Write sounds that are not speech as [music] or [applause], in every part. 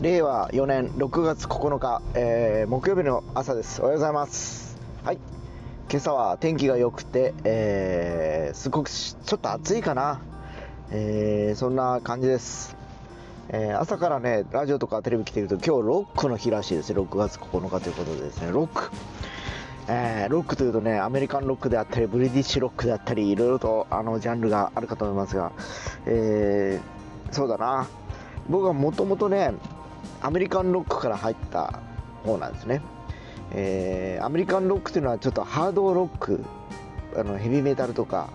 令和4年6月9日、えー木曜日の朝です。おはようございます。はい。今朝は天気が良くて、えーすごくちょっと暑いかな、えーそんな感じです、えー朝からねラジオとかテレビ来てると今日ロックの日らしいです6月9日ということでですね。ロックえーロックというとねアメリカンロックであったりブリティッシュロックであったりいろいろとあのジャンルがあるかと思いますが、えーそうだな。僕はもともとねアメリカンロックから入った方なんですね、えーアメリカンロックというのはちょっとハードロックあのヘビーメタルとか。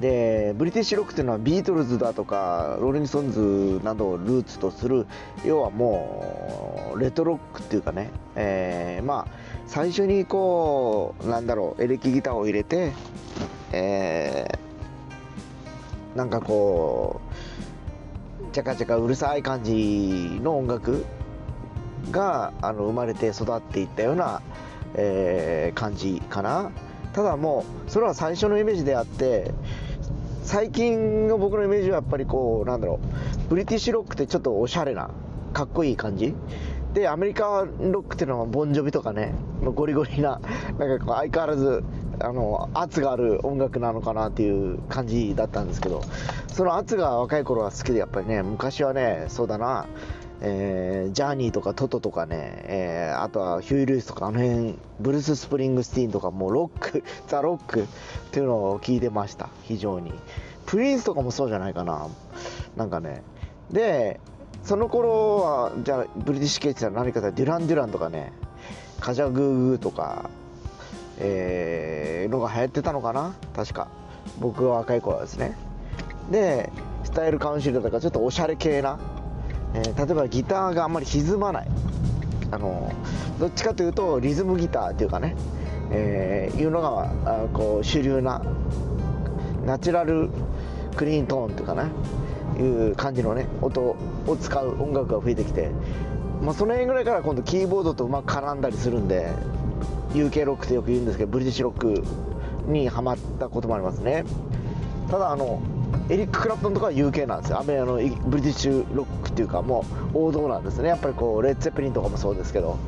でブリティッシュロックというのはビートルズだとかローリング・ストーンズなどをルーツとする要はもうレトロックっていうかね、えーまあ最初にこうなんだろうエレキギターを入れて、えーなんかこうチャカチャカうるさい感じの音楽があの生まれて育っていったような、えー感じかな。ただもうそれは最初のイメージであって最近の僕のイメージはやっぱりこうなんだろうブリティッシュロックってちょっとおしゃれなかっこいい感じ。でアメリカンロックっていうのはボンジョビとかねゴリゴリななんかこう相変わらずあの圧がある音楽なのかなっていう感じだったんですけどその圧が若い頃は好きでやっぱりね昔はねそうだなえージャーニーとかトトとかね、えーあとはヒュー・ルイスとかあの辺ブルース・スプリングスティーンとかもうロック [laughs] ザ・ロックっていうのを聞いてました非常に。プリンスとかもそうじゃないかな。なんかね。でその頃はじゃあブリティッシュ系って言ったら何かというとデュラン・デュランとかねカジャグーグーとかえーのが流行ってたのかな？確か。僕が若い頃はですね。でスタイルカウンシルとかちょっとおしゃれ系な、えー例えばギターがあんまり歪まない。あのどっちかというとリズムギターっていうかね、えーいうのがあこう主流なナチュラルクリーントーンっていうかないう感じのね音を使う音楽が増えてきて、まあ、その辺ぐらいから今度キーボードとうまく絡んだりするんで UK ロックってよく言うんですけどブリティッシュロックにハマったこともありますね。ただあのエリック・クラプトンとかは UK なんですよ。アメリカのブリティッシュロックっていうかもう王道なんですね。やっぱりこうレッツェッペリンとかもそうですけど。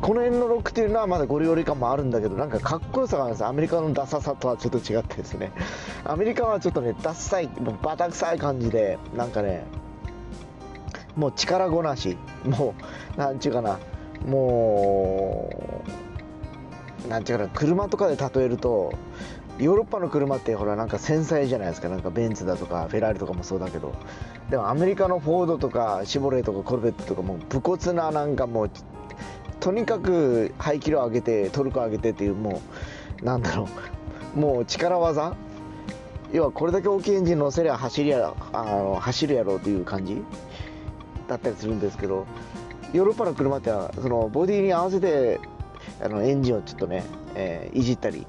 この辺のロックっていうのはまだゴリゴリ感もあるんだけどなんかかっこよさがあるんですアメリカのダサさとはちょっと違ってですね。アメリカはちょっとねダッサいバタ臭い感じでなんかねもう力ごなし。もうなんちゅうかな。もうなんちゅうかな車とかで例えるとヨーロッパの車ってほらなんか繊細じゃないですか。なんかベンツだとかフェラーリとかもそうだけど。でもアメリカのフォードとかシボレーとかコルベットとかも武骨ななんかもうとにかく排気量上げてトルク上げてっていうもうなんだろう。もう力技。要はこれだけ大きいエンジン乗せりゃ走りやあの走るやろうという感じ。だったりするんですけどヨーロッパの車ってはそのボディに合わせてあのエンジンをちょっとね、えーいじったり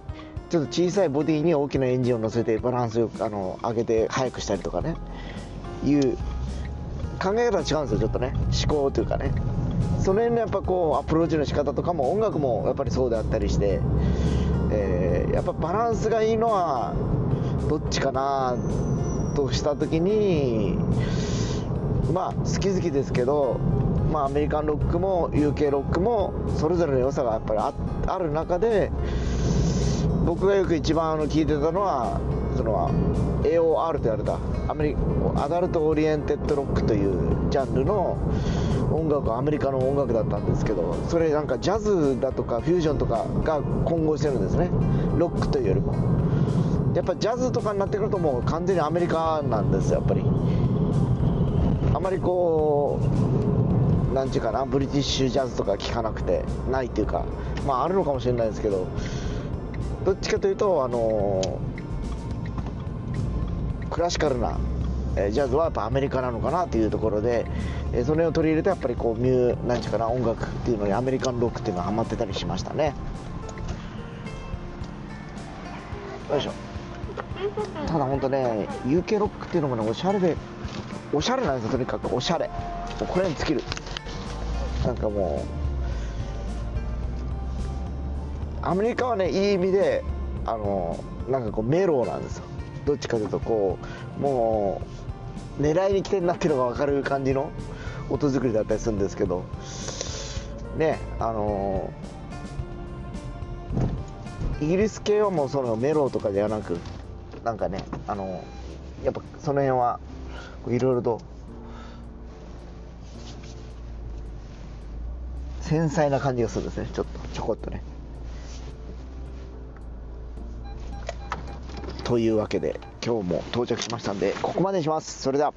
ちょっと小さいボディに大きなエンジンを乗せてバランスよくあの上げて速くしたりとかねいう考え方が違うんですよちょっとね。思考というかね。その辺のやっぱこうアプローチの仕方とかも音楽もやっぱりそうであったりして、えーやっぱバランスがいいのはどっちかなとした時にまあ好き好きですけどまあアメリカンロックも UK ロックもそれぞれの良さがやっぱりあある中で僕がよく一番あの聞いてたのはその AOR と言われたアメリアダルト・オリエンテッド・ロックというジャンルの音楽アメリカの音楽だったんですけどそれなんかジャズだとかフュージョンとかが混合してるんですね。ロックというよりも。やっぱジャズとかになってくるともう完全にアメリカなんですやっぱり。あまりこうなんちゅうかな？ブリティッシュジャズとか聞かなくてないっていうかまああるのかもしれないですけどどっちかというとあのクラシカルな、えージャズはやっぱアメリカなのかなというところで、えーそれを取り入れてやっぱりこうミューなんちゅうかな？音楽っていうのにアメリカンロックっていうのはハマってたりしましたね。よいしょ。ただ本当ね UK ロックっていうのもねおしゃれでおしゃれなんですよとにかく。おしゃれ。これに尽きる。なんかもうアメリカはねいい意味であのなんかこうメローなんですよ。どっちかというとこうもう狙いに来てんなっていうのが分かる感じの音作りだったりするんですけどねあのイギリス系はもうそのメロとかではなくなんかねあのやっぱその辺はいろいろと繊細な感じがするんですね。ちょっとちょこっとね。というわけで今日も到着しましたんでここまでにします。それでは。